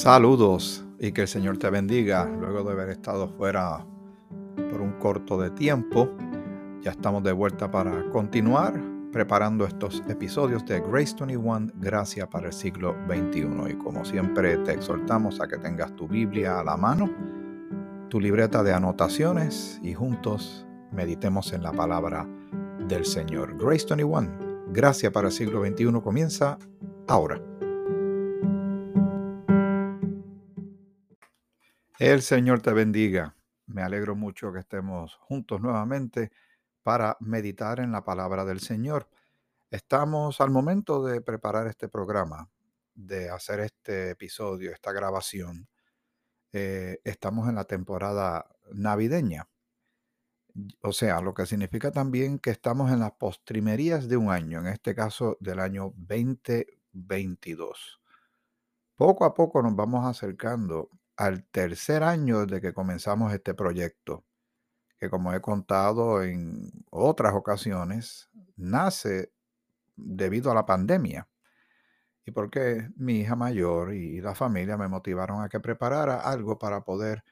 Saludos y que el Señor te bendiga. Luego de haber estado fuera por un corto de tiempo, ya estamos de vuelta para continuar preparando estos episodios de Grace 21, Gracia para el siglo XXI. Y como siempre te exhortamos a que tengas tu Biblia a la mano, tu libreta de anotaciones y juntos meditemos en la palabra del Señor. Grace 21, Gracia para el siglo XXI comienza ahora. El Señor te bendiga. Me alegro mucho que estemos juntos nuevamente para meditar en la palabra del Señor. Estamos al momento de preparar este programa, de hacer este episodio, esta grabación. Eh, estamos en la temporada navideña. O sea, lo que significa también que estamos en las postrimerías de un año, en este caso del año 2022. Poco a poco nos vamos acercando al tercer año desde que comenzamos este proyecto, que como he contado en otras ocasiones, nace debido a la pandemia. Y porque mi hija mayor y la familia me motivaron a que preparara algo para poder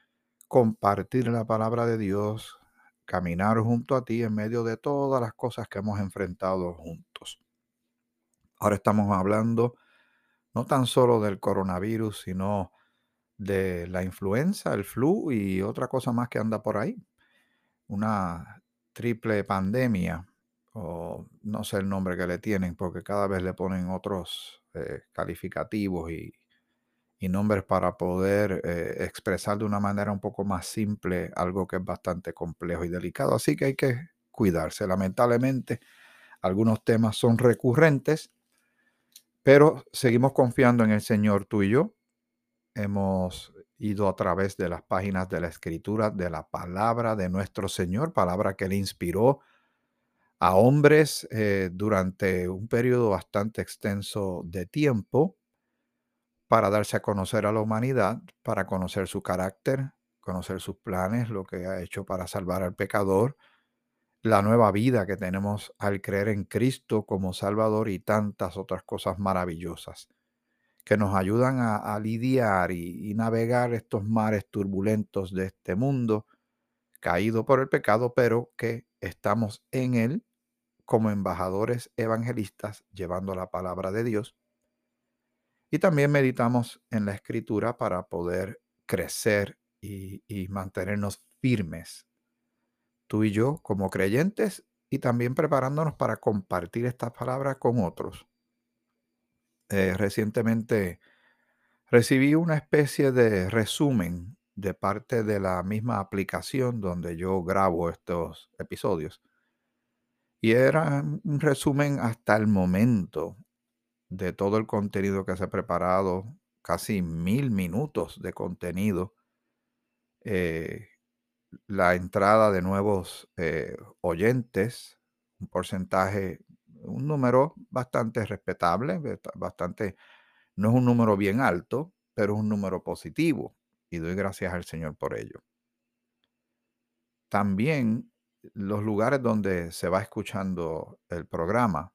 compartir la palabra de Dios, caminar junto a ti en medio de todas las cosas que hemos enfrentado juntos. Ahora estamos hablando no tan solo del coronavirus, sino de la influenza, el flu y otra cosa más que anda por ahí. Una triple pandemia, o no sé el nombre que le tienen, porque cada vez le ponen otros eh, calificativos y, nombres para poder eh, expresar de una manera un poco más simple algo que es bastante complejo y delicado. Así que hay que cuidarse. Lamentablemente, algunos temas son recurrentes, pero seguimos confiando en el Señor tú y yo hemos ido a través de las páginas de la escritura de la palabra de nuestro Señor, palabra que le inspiró a hombres eh, durante un periodo bastante extenso de tiempo para darse a conocer a la humanidad, para conocer su carácter, conocer sus planes, lo que ha hecho para salvar al pecador, la nueva vida que tenemos al creer en Cristo como Salvador y tantas otras cosas maravillosas que nos ayudan a, lidiar y, navegar estos mares turbulentos de este mundo caído por el pecado, pero que estamos en él como embajadores evangelistas llevando la palabra de Dios. Y también meditamos en la escritura para poder crecer y, y mantenernos firmes, tú y yo como creyentes, y también preparándonos para compartir estas palabras con otros. Eh, recientemente recibí una especie de resumen de parte de la misma aplicación donde yo grabo estos episodios. Y era un resumen hasta el momento de todo el contenido que se ha preparado, casi mil minutos de contenido, eh, la entrada de nuevos eh, oyentes, un porcentaje un número bastante respetable, bastante, no es un número bien alto, pero es un número positivo y doy gracias al Señor por ello. También los lugares donde se va escuchando el programa,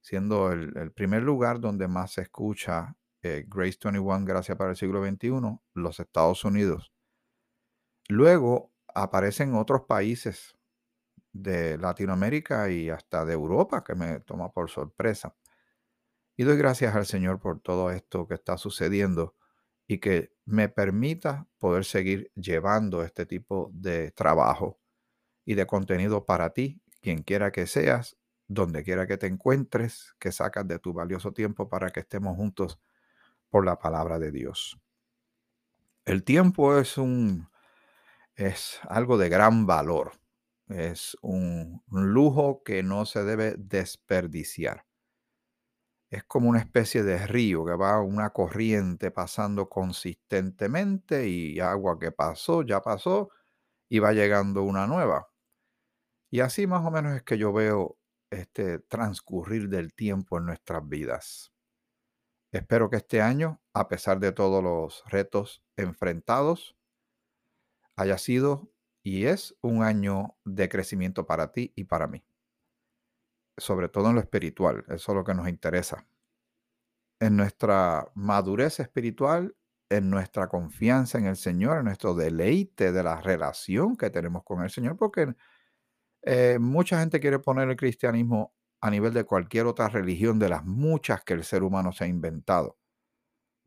siendo el, primer lugar donde más se escucha eh, Grace 21, Gracias para el siglo XXI, los Estados Unidos. Luego aparecen otros países de Latinoamérica y hasta de Europa, que me toma por sorpresa. Y doy gracias al Señor por todo esto que está sucediendo y que me permita poder seguir llevando este tipo de trabajo y de contenido para ti, quien quiera que seas, donde quiera que te encuentres, que sacas de tu valioso tiempo para que estemos juntos por la palabra de Dios. El tiempo es un es algo de gran valor es un, lujo que no se debe desperdiciar. Es como una especie de río que va una corriente pasando consistentemente y agua que pasó, ya pasó y va llegando una nueva. Y así más o menos es que yo veo este transcurrir del tiempo en nuestras vidas. Espero que este año, a pesar de todos los retos enfrentados, haya sido y es un año de crecimiento para ti y para mí. Sobre todo en lo espiritual, eso es lo que nos interesa. En nuestra madurez espiritual en nuestra confianza en el Señor, en nuestro deleite de la relación que tenemos con el Señor, porque eh, mucha gente quiere poner el cristianismo a nivel de cualquier otra religión de las muchas que el ser humano se ha inventado.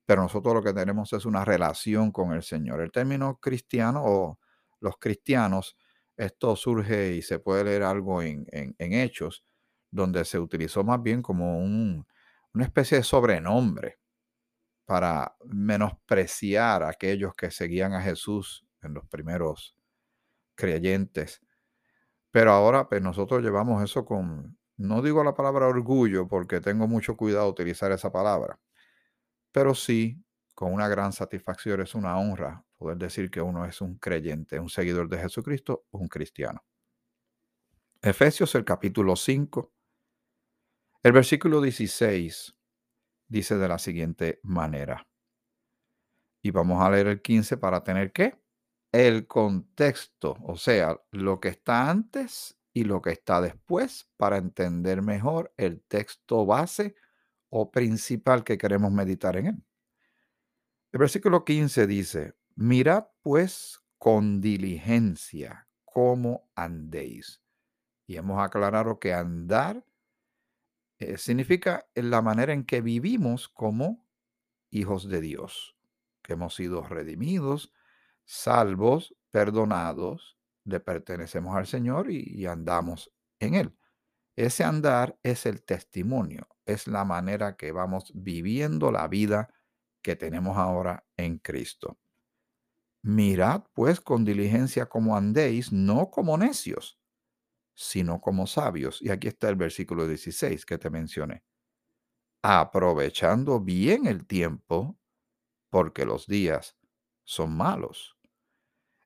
Pero nosotros lo que tenemos es una relación con el Señor. El término cristiano o los cristianos, esto surge y se puede leer algo en, Hechos, donde se utilizó más bien como una especie de sobrenombre para menospreciar a aquellos que seguían a Jesús en los primeros creyentes. Pero ahora, pues nosotros llevamos eso con, no digo la palabra orgullo porque tengo mucho cuidado de utilizar esa palabra, pero sí con una gran satisfacción, es una honra poder decir que uno es un creyente, un seguidor de Jesucristo, un cristiano. Efesios el capítulo 5, el versículo 16 dice de la siguiente manera. Y vamos a leer el 15 para tener qué? El contexto, o sea, lo que está antes y lo que está después para entender mejor el texto base o principal que queremos meditar en él. El versículo 15 dice, mirad pues con diligencia cómo andéis. Y hemos aclarado que andar eh, significa la manera en que vivimos como hijos de Dios, que hemos sido redimidos, salvos, perdonados, le pertenecemos al Señor y, andamos en Él. Ese andar es el testimonio, es la manera que vamos viviendo la vida que tenemos ahora en Cristo. Mirad pues con diligencia como andéis, no como necios, sino como sabios. Y aquí está el versículo 16 que te mencioné. Aprovechando bien el tiempo, porque los días son malos.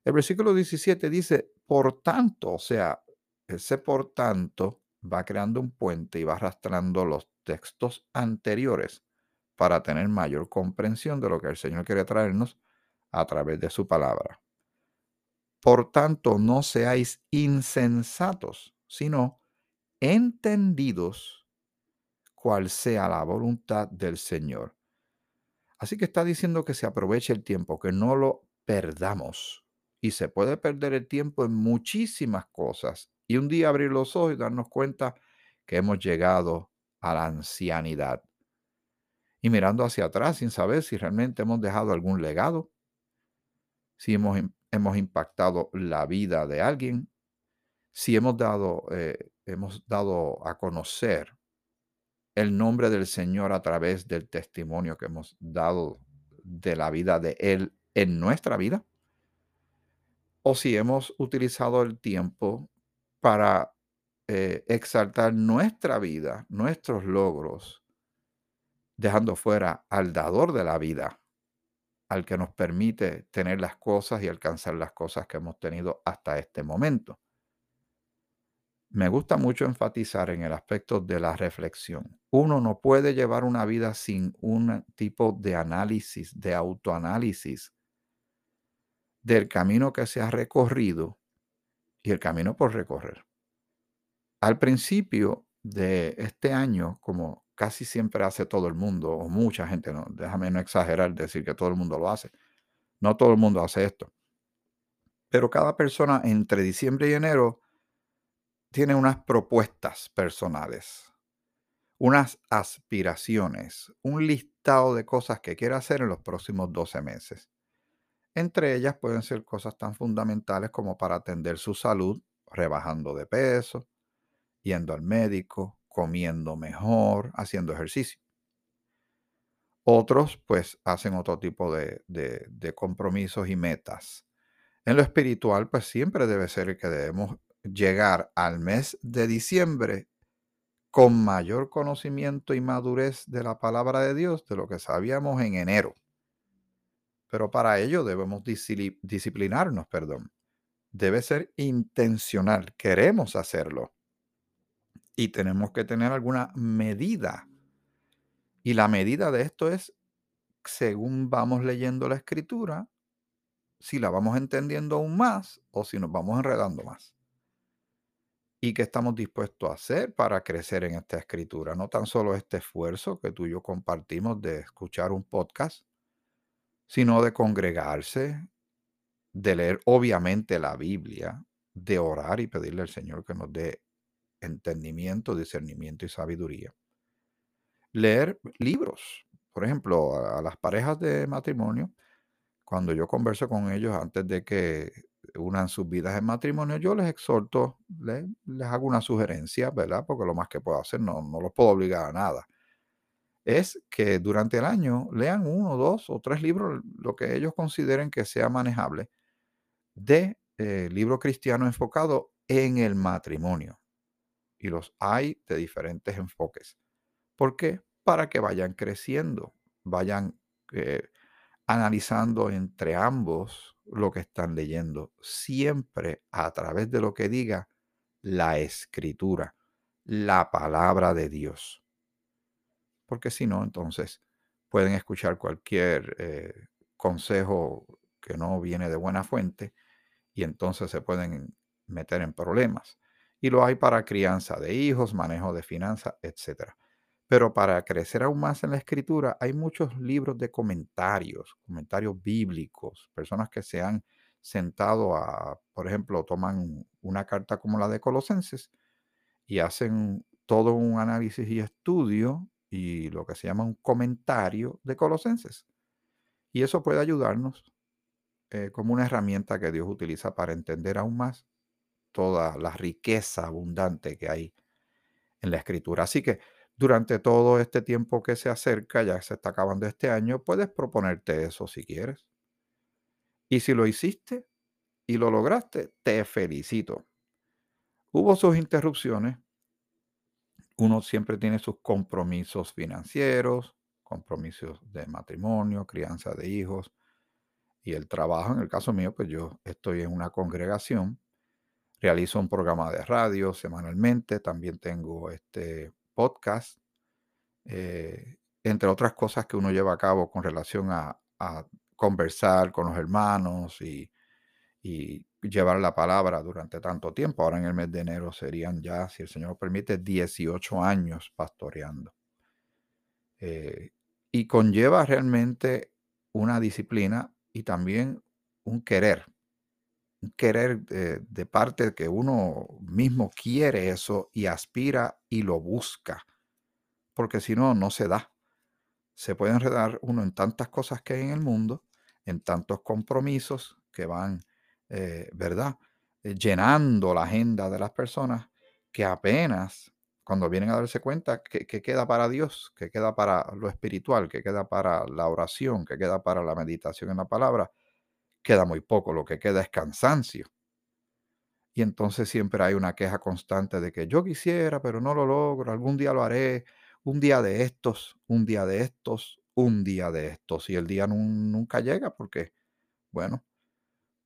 El versículo 17 dice, por tanto, o sea, ese por tanto va creando un puente y va arrastrando los textos anteriores para tener mayor comprensión de lo que el Señor quiere traernos a través de su palabra. Por tanto, no seáis insensatos, sino entendidos cuál sea la voluntad del Señor. Así que está diciendo que se aproveche el tiempo, que no lo perdamos. Y se puede perder el tiempo en muchísimas cosas. Y un día abrir los ojos y darnos cuenta que hemos llegado a la ancianidad. Y mirando hacia atrás sin saber si realmente hemos dejado algún legado, si hemos hemos impactado la vida de alguien, si hemos dado, eh, hemos dado a conocer el nombre del Señor a través del testimonio que hemos dado de la vida de Él en nuestra vida, o si hemos utilizado el tiempo para eh, exaltar nuestra vida, nuestros logros, dejando fuera al dador de la vida, al que nos permite tener las cosas y alcanzar las cosas que hemos tenido hasta este momento. Me gusta mucho enfatizar en el aspecto de la reflexión. Uno no puede llevar una vida sin un tipo de análisis, de autoanálisis del camino que se ha recorrido y el camino por recorrer. Al principio de este año, como casi siempre hace todo el mundo, o mucha gente, no, déjame no exagerar, decir que todo el mundo lo hace. No todo el mundo hace esto. Pero cada persona entre diciembre y enero tiene unas propuestas personales, unas aspiraciones, un listado de cosas que quiere hacer en los próximos 12 meses. Entre ellas pueden ser cosas tan fundamentales como para atender su salud, rebajando de peso, yendo al médico, comiendo mejor, haciendo ejercicio. Otros pues hacen otro tipo de, de, compromisos y metas. En lo espiritual pues siempre debe ser que debemos llegar al mes de diciembre con mayor conocimiento y madurez de la palabra de Dios de lo que sabíamos en enero. Pero para ello debemos disciplinarnos, perdón. Debe ser intencional, queremos hacerlo y tenemos que tener alguna medida. Y la medida de esto es, según vamos leyendo la escritura, si la vamos entendiendo aún más o si nos vamos enredando más. ¿Y qué estamos dispuestos a hacer para crecer en esta escritura? No tan solo este esfuerzo que tú y yo compartimos de escuchar un podcast, sino de congregarse, de leer obviamente la Biblia, de orar y pedirle al Señor que nos dé entendimiento, discernimiento y sabiduría. Leer libros, por ejemplo, a, las parejas de matrimonio, cuando yo converso con ellos antes de que unan sus vidas en matrimonio, yo les exhorto, les, les hago una sugerencia, ¿verdad? Porque lo más que puedo hacer, no, no los puedo obligar a nada. Es que durante el año lean uno, dos o tres libros, lo que ellos consideren que sea manejable, de eh, libro cristiano enfocado en el matrimonio. Y los hay de diferentes enfoques. ¿Por qué? Para que vayan creciendo, vayan eh, analizando entre ambos lo que están leyendo, siempre a través de lo que diga la escritura, la palabra de Dios. Porque si no, entonces pueden escuchar cualquier eh, consejo que no viene de buena fuente y entonces se pueden meter en problemas. Y lo hay para crianza de hijos, manejo de finanzas, etc. Pero para crecer aún más en la escritura hay muchos libros de comentarios, comentarios bíblicos, personas que se han sentado a, por ejemplo, toman una carta como la de Colosenses y hacen todo un análisis y estudio y lo que se llama un comentario de Colosenses. Y eso puede ayudarnos eh, como una herramienta que Dios utiliza para entender aún más toda la riqueza abundante que hay en la escritura. Así que durante todo este tiempo que se acerca, ya se está acabando este año, puedes proponerte eso si quieres. Y si lo hiciste y lo lograste, te felicito. Hubo sus interrupciones. Uno siempre tiene sus compromisos financieros, compromisos de matrimonio, crianza de hijos y el trabajo. En el caso mío, pues yo estoy en una congregación, realizo un programa de radio semanalmente, también tengo este podcast, eh, entre otras cosas que uno lleva a cabo con relación a, a conversar con los hermanos y, y, llevar la palabra durante tanto tiempo. Ahora en el mes de enero serían ya, si el Señor permite, 18 años pastoreando. Eh, y conlleva realmente una disciplina y también un querer, querer de, de parte que uno mismo quiere eso y aspira y lo busca, porque si no, no se da. Se puede enredar uno en tantas cosas que hay en el mundo, en tantos compromisos que van, eh, ¿verdad? Eh, llenando la agenda de las personas que apenas cuando vienen a darse cuenta que, que queda para Dios, que queda para lo espiritual, que queda para la oración, que queda para la meditación en la palabra, queda muy poco, lo que queda es cansancio. Y entonces siempre hay una queja constante de que yo quisiera, pero no lo logro, algún día lo haré, un día de estos, un día de estos, un día de estos. Y el día nun- nunca llega porque, bueno,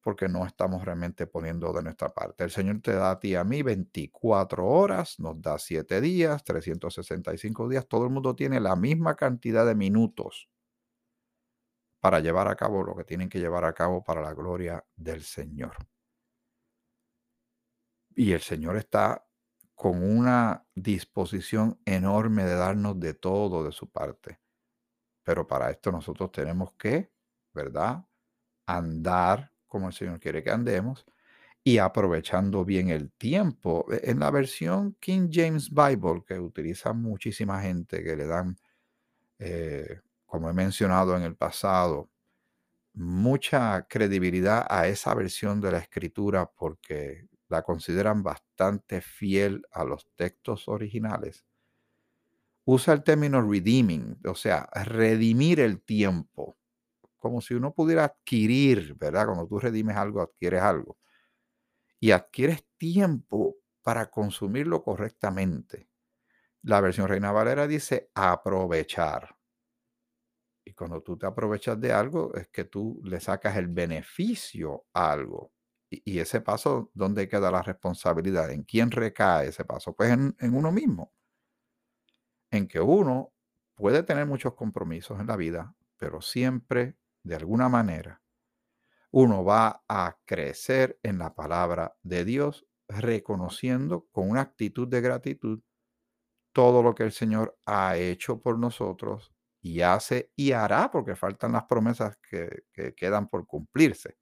porque no estamos realmente poniendo de nuestra parte. El Señor te da a ti a mí 24 horas, nos da 7 días, 365 días. Todo el mundo tiene la misma cantidad de minutos para llevar a cabo lo que tienen que llevar a cabo para la gloria del Señor. Y el Señor está con una disposición enorme de darnos de todo de su parte. Pero para esto nosotros tenemos que, ¿verdad? Andar como el Señor quiere que andemos y aprovechando bien el tiempo. E- En la versión King James Bible, que utiliza muchísima gente, que le dan, eh, como he mencionado en el pasado, mucha credibilidad a esa versión de la escritura porque la consideran bastante fiel a los textos originales. Usa el término redeeming, o sea, redimir el tiempo, como si uno pudiera adquirir, ¿verdad? Cuando tú redimes algo, adquieres algo. Y adquieres tiempo para consumirlo correctamente. La versión Reina Valera dice aprovechar. Y cuando tú te aprovechas de algo, es que tú le sacas el beneficio a algo. Y, ese paso, ¿dónde queda la responsabilidad? ¿En quién recae ese paso? Pues en, en uno mismo. En que uno puede tener muchos compromisos en la vida, pero siempre, de alguna manera, uno va a crecer en la palabra de Dios, reconociendo con una actitud de gratitud todo lo que el Señor ha hecho por nosotros y hace y hará, porque faltan las promesas que, que quedan por cumplirse.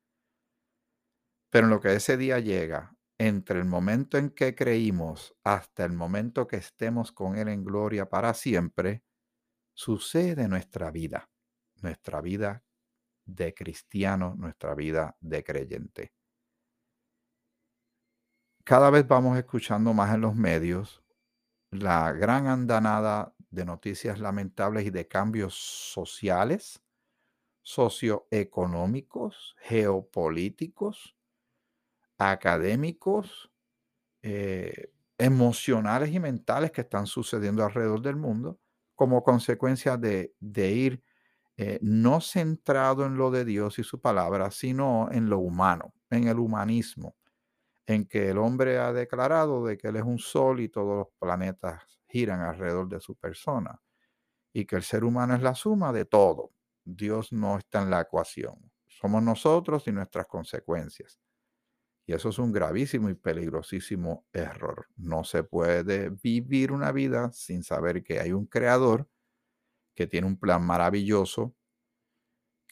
Pero en lo que ese día llega, entre el momento en que creímos hasta el momento que estemos con Él en gloria para siempre, sucede nuestra vida, nuestra vida de cristiano, nuestra vida de creyente. Cada vez vamos escuchando más en los medios la gran andanada de noticias lamentables y de cambios sociales, socioeconómicos, geopolíticos, académicos, eh, emocionales y mentales que están sucediendo alrededor del mundo como consecuencia de, ir eh, no centrado en lo de Dios y su palabra, sino en lo humano, en el humanismo, en que el hombre ha declarado de que él es un sol y todos los planetas giran alrededor de su persona y que el ser humano es la suma de todo. Dios no está en la ecuación. Somos nosotros y nuestras consecuencias. Y eso es un gravísimo y peligrosísimo error. No se puede vivir una vida sin saber que hay un creador que tiene un plan maravilloso,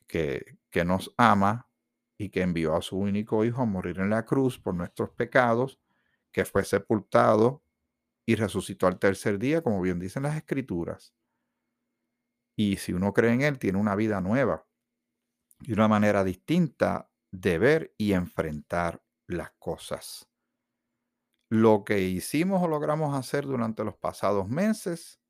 que, que nos ama y que envió a su único hijo a morir en la cruz por nuestros pecados, que fue sepultado y resucitó al tercer día, como bien dicen las escrituras. Y si uno cree en Él, tiene una vida nueva y una manera distinta de ver y enfrentar las cosas. Lo que hicimos o logramos hacer durante los pasados meses,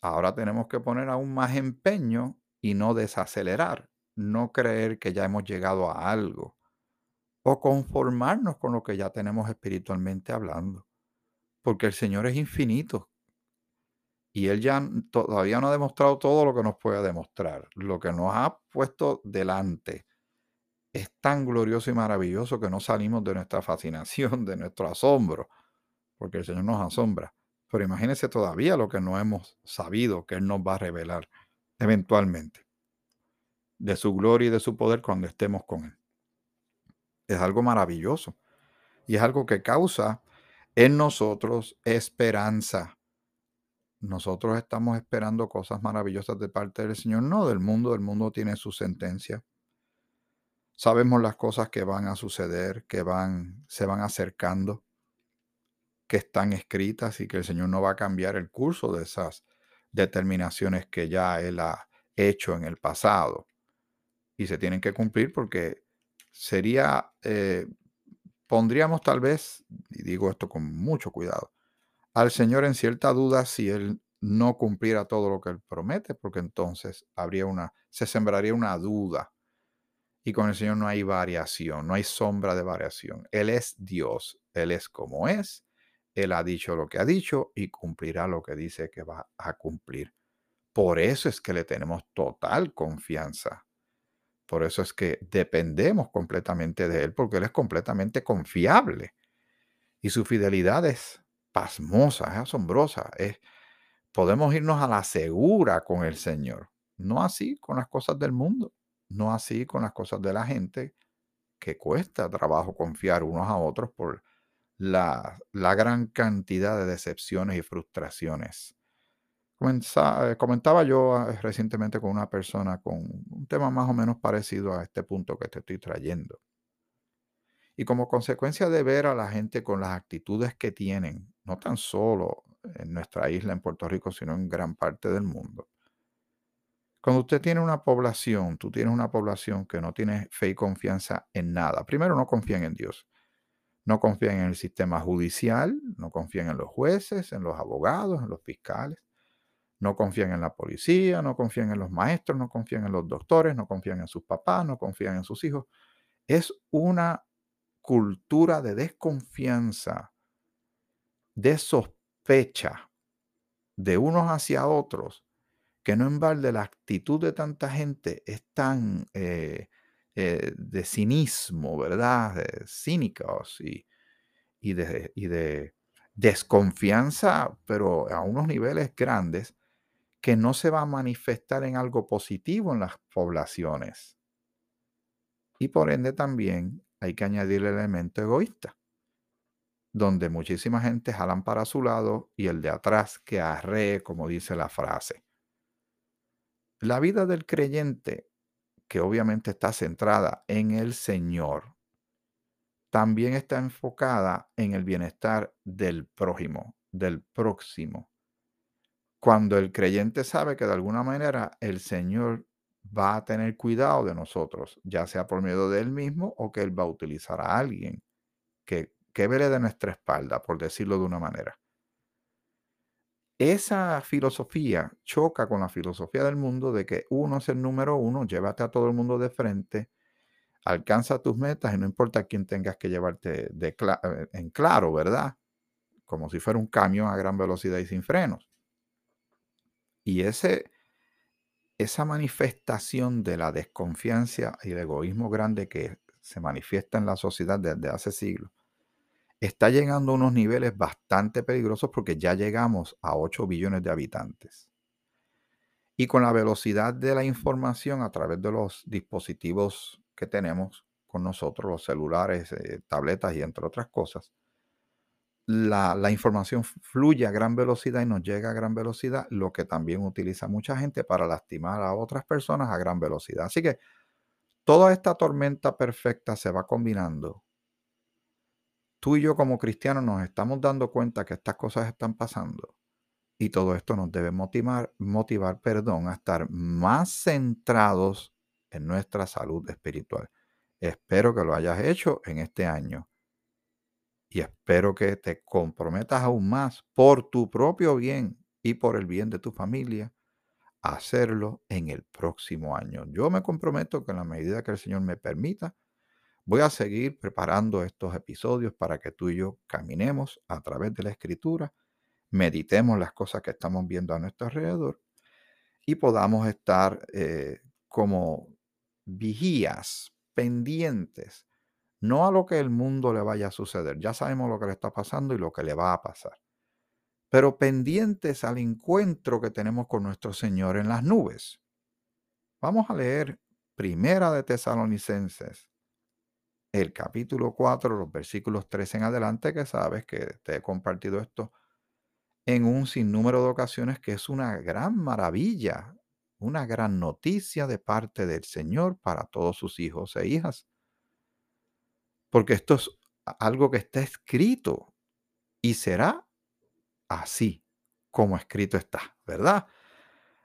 ahora tenemos que poner aún más empeño y no desacelerar, no creer que ya hemos llegado a algo o conformarnos con lo que ya tenemos espiritualmente hablando, porque el Señor es infinito y Él ya todavía no ha demostrado todo lo que nos puede demostrar, lo que nos ha puesto delante es tan glorioso y maravilloso que no salimos de nuestra fascinación, de nuestro asombro, porque el Señor nos asombra. Pero imagínense todavía lo que no hemos sabido que Él nos va a revelar eventualmente, de su gloria y de su poder cuando estemos con Él. Es algo maravilloso y es algo que causa en nosotros esperanza. Nosotros estamos esperando cosas maravillosas de parte del Señor, no del mundo. El mundo tiene su sentencia Sabemos las cosas que van a suceder, que van, se van acercando, que están escritas y que el Señor no va a cambiar el curso de esas determinaciones que ya Él ha hecho en el pasado. Y se tienen que cumplir porque sería, eh, pondríamos tal vez, y digo esto con mucho cuidado, al Señor en cierta duda si Él no cumpliera todo lo que Él promete, porque entonces habría una, se sembraría una duda y con el Señor no hay variación, no hay sombra de variación. Él es Dios, Él es como es, Él ha dicho lo que ha dicho y cumplirá lo que dice que va a cumplir. Por eso es que le tenemos total confianza. Por eso es que dependemos completamente de Él, porque Él es completamente confiable. Y su fidelidad es pasmosa, es asombrosa. Es, podemos irnos a la segura con el Señor, no así con las cosas del mundo. No así con las cosas de la gente, que cuesta trabajo confiar unos a otros por la, gran cantidad de decepciones y frustraciones. Eh, comentaba yo ah, recientemente con una persona con un tema más o menos parecido a este punto que te estoy trayendo. Y como consecuencia de ver a la gente con las actitudes que tienen, no tan solo en nuestra isla, en Puerto Rico, sino en gran parte del mundo, cuando usted tiene una población, tú tienes una población que no tiene fe y confianza en nada. Primero, no confían en Dios. No confían en el sistema judicial, no confían en los jueces, en los abogados, en los fiscales. No confían en la policía, no confían en los maestros, no confían en los doctores, no confían en sus papás, no confían en sus hijos. Es una cultura de desconfianza, de sospecha de unos hacia otros que no en balde la actitud de tanta gente es tan eh, eh, de cinismo, ¿verdad? De cínicos y, de desconfianza, pero a unos niveles grandes, que no se va a manifestar en algo positivo en las poblaciones. Y por ende también hay que añadir el elemento egoísta, donde muchísima gente jalan para su lado y el de atrás que arree, como dice la frase. La vida del creyente, que obviamente está centrada en el Señor, también está enfocada en el bienestar del prójimo, del próximo. Cuando el creyente sabe que de alguna manera el Señor va a tener cuidado de nosotros, ya sea por medio de Él mismo o que Él va a utilizar a alguien que, que vele de nuestra espalda, por decirlo de una manera. Esa filosofía choca con la filosofía del mundo de que uno es el número uno, llévate a todo el mundo de frente, alcanza tus metas y no importa quién tengas que llevarte eh, en claro, ¿verdad? Como si fuera un camión a gran velocidad y sin frenos. Y ese, esa manifestación de la desconfianza y el egoísmo grande que se manifiesta en la sociedad desde hace siglos, está llegando a unos niveles bastante peligrosos porque ya llegamos a 8 billones de habitantes. Y con la velocidad de la información a través de los dispositivos que tenemos con nosotros, los celulares, eh, tabletas y entre otras cosas, la, información fluye a gran velocidad y nos llega a gran velocidad, lo que también utiliza mucha gente para lastimar a otras personas a gran velocidad. Así que toda esta tormenta perfecta se va combinando. Tú y yo como cristianos nos estamos dando cuenta que estas cosas están pasando y todo esto nos debe motivar, motivar perdón, a estar más centrados en nuestra salud espiritual. Espero que lo hayas hecho en este año. Y espero que te comprometas aún más por tu propio bien y por el bien de tu familia a hacerlo en el próximo año. Yo me comprometo que en la medida que el Señor me permita, voy a seguir preparando estos episodios para que tú y yo caminemos a través de la escritura meditemos las cosas que estamos viendo a nuestro alrededor y podamos estar eh, como vigías, pendientes, no a lo que el mundo le vaya a suceder, ya sabemos lo que le está pasando y lo que le va a pasar, pero pendientes al encuentro que tenemos con nuestro Señor en las nubes. Vamos a leer Primera de Tesalonicenses, el capítulo 4, los versículos 3 en adelante, que sabes que te he compartido esto en un sinnúmero de ocasiones que es una gran maravilla, una gran noticia de parte del Señor para todos sus hijos e hijas. Porque esto es algo que está escrito y será así como escrito está, ¿verdad?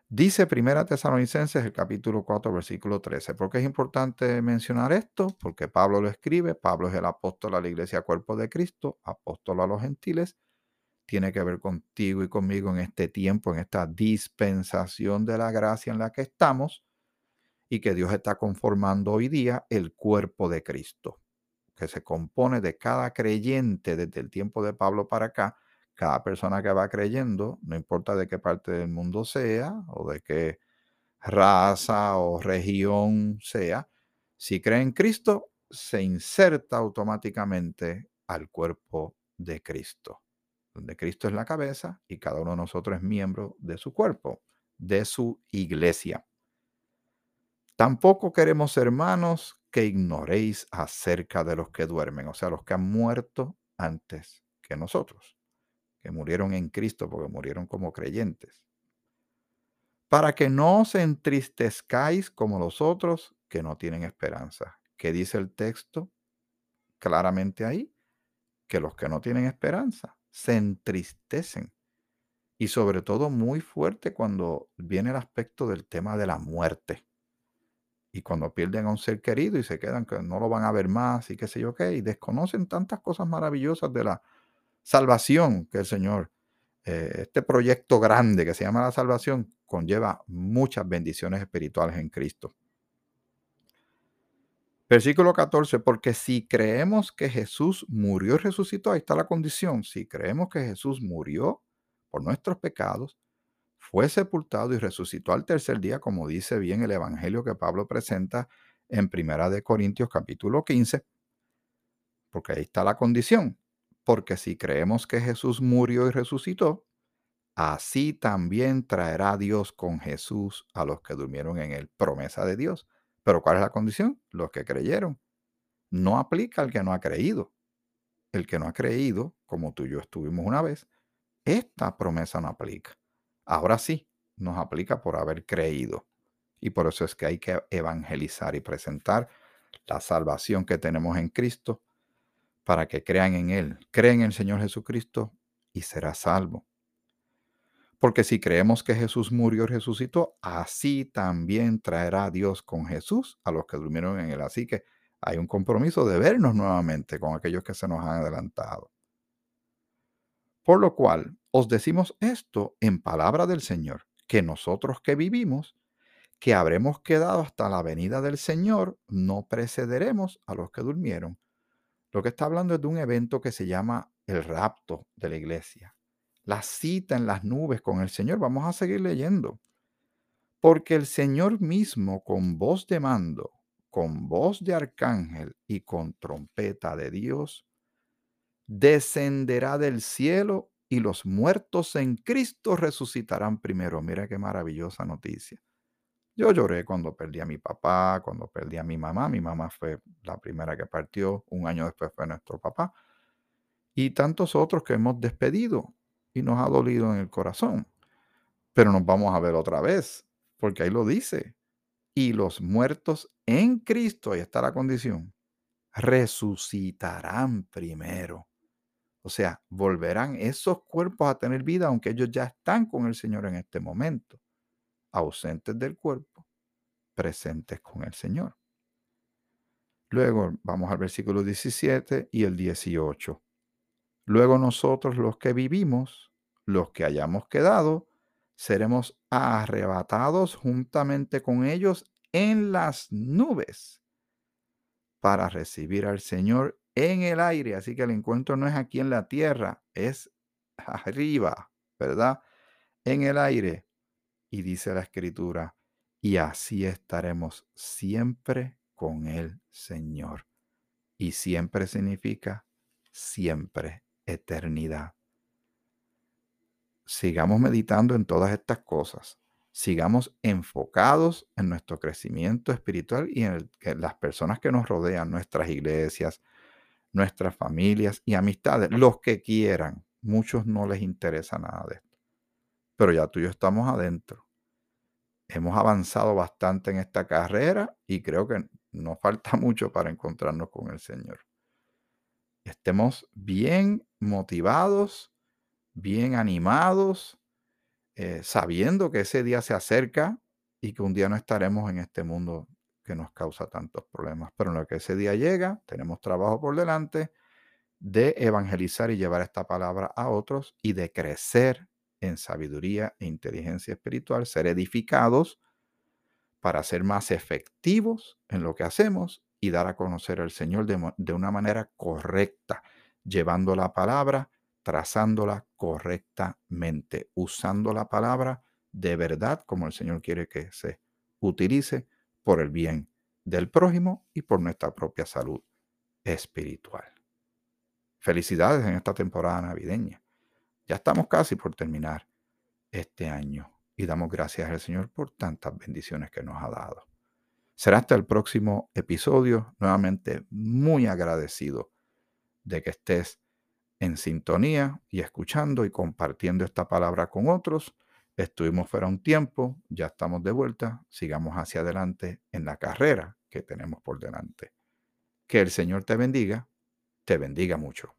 Dice Primera Tesalonicenses el capítulo 4 versículo 13. ¿Por qué es importante mencionar esto? Porque Pablo lo escribe, Pablo es el apóstol a la iglesia cuerpo de Cristo, apóstol a los gentiles, tiene que ver contigo y conmigo en este tiempo, en esta dispensación de la gracia en la que estamos y que Dios está conformando hoy día el cuerpo de Cristo, que se compone de cada creyente desde el tiempo de Pablo para acá, cada persona que va creyendo, no importa de qué parte del mundo sea o de qué raza o región sea, si cree en Cristo, se inserta automáticamente al cuerpo de Cristo donde Cristo es la cabeza y cada uno de nosotros es miembro de su cuerpo, de su iglesia. Tampoco queremos, hermanos, que ignoréis acerca de los que duermen, o sea, los que han muerto antes que nosotros, que murieron en Cristo porque murieron como creyentes. Para que no os entristezcáis como los otros que no tienen esperanza. ¿Qué dice el texto claramente ahí? Que los que no tienen esperanza se entristecen. Y sobre todo muy fuerte cuando viene el aspecto del tema de la muerte. Y cuando pierden a un ser querido y se quedan que no lo van a ver más y qué sé yo qué, y desconocen tantas cosas maravillosas de la salvación que el Señor, eh, este proyecto grande que se llama la salvación, conlleva muchas bendiciones espirituales en Cristo. Versículo 14, porque si creemos que Jesús murió y resucitó, ahí está la condición, si creemos que Jesús murió por nuestros pecados, fue sepultado y resucitó al tercer día, como dice bien el Evangelio que Pablo presenta en Primera de Corintios capítulo 15, porque ahí está la condición, porque si creemos que Jesús murió y resucitó, así también traerá Dios con Jesús a los que durmieron en él, promesa de Dios. Pero ¿cuál es la condición? Los que creyeron. No aplica al que no ha creído. El que no ha creído, como tú y yo estuvimos una vez, esta promesa no aplica. Ahora sí, nos aplica por haber creído. Y por eso es que hay que evangelizar y presentar la salvación que tenemos en Cristo para que crean en Él. Creen en el Señor Jesucristo y será salvo. Porque si creemos que Jesús murió y resucitó, así también traerá Dios con Jesús a los que durmieron en Él. Así que hay un compromiso de vernos nuevamente con aquellos que se nos han adelantado. Por lo cual os decimos esto en palabra del Señor, que nosotros que vivimos, que habremos quedado hasta la venida del Señor, no precederemos a los que durmieron. Lo que está hablando es de un evento que se llama el rapto de la iglesia. La cita en las nubes con el Señor. Vamos a seguir leyendo. Porque el Señor mismo con voz de mando, con voz de arcángel y con trompeta de Dios, descenderá del cielo y los muertos en Cristo resucitarán primero. Mira qué maravillosa noticia. Yo lloré cuando perdí a mi papá, cuando perdí a mi mamá. Mi mamá fue la primera que partió, un año después fue nuestro papá. Y tantos otros que hemos despedido y nos ha dolido en el corazón. Pero nos vamos a ver otra vez, porque ahí lo dice. Y los muertos en Cristo, ahí está la condición, resucitarán primero. O sea, volverán esos cuerpos a tener vida, aunque ellos ya están con el Señor en este momento ausentes del cuerpo, presentes con el Señor. Luego vamos al versículo 17 y el 18. Luego nosotros los que vivimos, los que hayamos quedado, seremos arrebatados juntamente con ellos en las nubes para recibir al Señor en el aire. Así que el encuentro no es aquí en la tierra, es arriba, ¿verdad? En el aire. Y dice la escritura, y así estaremos siempre con el Señor. Y siempre significa siempre, eternidad. Sigamos meditando en todas estas cosas. Sigamos enfocados en nuestro crecimiento espiritual y en, las personas que nos rodean, nuestras iglesias, nuestras familias y amistades, los que quieran. Muchos no les interesa nada de esto pero ya tú y yo estamos adentro. Hemos avanzado bastante en esta carrera y creo que nos falta mucho para encontrarnos con el Señor. Estemos bien motivados, bien animados, eh, sabiendo que ese día se acerca y que un día no estaremos en este mundo que nos causa tantos problemas. Pero en lo que ese día llega, tenemos trabajo por delante de evangelizar y llevar esta palabra a otros y de crecer en sabiduría e inteligencia espiritual, ser edificados para ser más efectivos en lo que hacemos y dar a conocer al Señor de, una manera correcta, llevando la palabra, trazándola correctamente, usando la palabra de verdad como el Señor quiere que se utilice por el bien del prójimo y por nuestra propia salud espiritual. Felicidades en esta temporada navideña. Ya estamos casi por terminar este año y damos gracias al Señor por tantas bendiciones que nos ha dado. Será hasta el próximo episodio, nuevamente muy agradecido de que estés en sintonía y escuchando y compartiendo esta palabra con otros. Estuvimos fuera un tiempo, ya estamos de vuelta, sigamos hacia adelante en la carrera que tenemos por delante. Que el Señor te bendiga, te bendiga mucho.